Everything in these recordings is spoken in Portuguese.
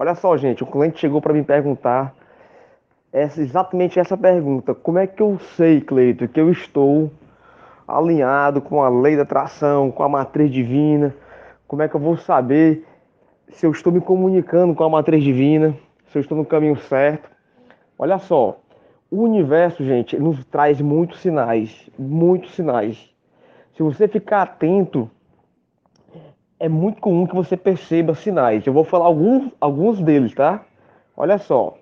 Olha só, gente, o cliente chegou para me perguntar essa, exatamente essa pergunta. Como é que eu sei, Cleito, que eu estou alinhado com a lei da atração, com a matriz divina? Como é que eu vou saber se eu estou me comunicando com a matriz divina, se eu estou no caminho certo? Olha só, o universo, gente, nos traz muitos sinais, muitos sinais. Se você ficar atento, é muito comum que você perceba sinais. Eu vou falar alguns, alguns deles, tá? Olha só.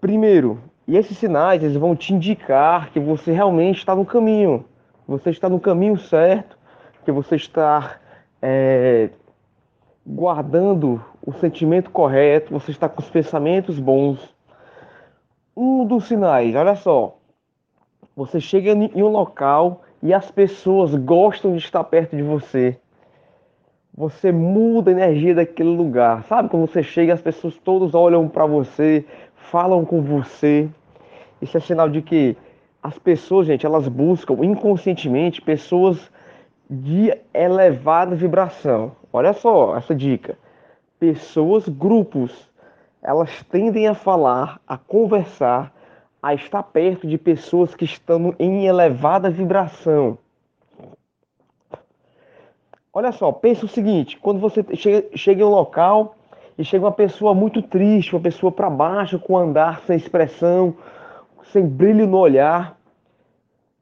Primeiro, e esses sinais eles vão te indicar que você realmente está no caminho. Você está no caminho certo, que você está é, guardando o sentimento correto, você está com os pensamentos bons. Um dos sinais, olha só. Você chega em um local e as pessoas gostam de estar perto de você. Você muda a energia daquele lugar. Sabe quando você chega, as pessoas todos olham para você, falam com você. Isso é sinal de que as pessoas, gente, elas buscam inconscientemente pessoas de elevada vibração. Olha só essa dica. Pessoas, grupos, elas tendem a falar, a conversar, a estar perto de pessoas que estão em elevada vibração. Olha só, pensa o seguinte: quando você chega, chega em um local e chega uma pessoa muito triste, uma pessoa para baixo, com andar sem expressão, sem brilho no olhar,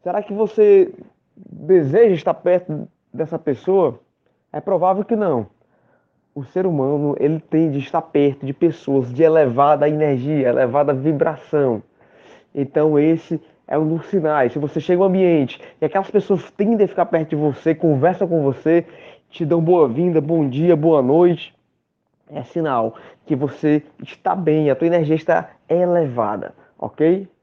será que você deseja estar perto dessa pessoa? É provável que não. O ser humano ele tem de estar perto de pessoas de elevada energia, elevada vibração. Então esse é um dos sinais. Se você chega ao ambiente e aquelas pessoas tendem a ficar perto de você, conversam com você, te dão boa-vinda, bom dia, boa noite, é sinal que você está bem, a tua energia está elevada, ok?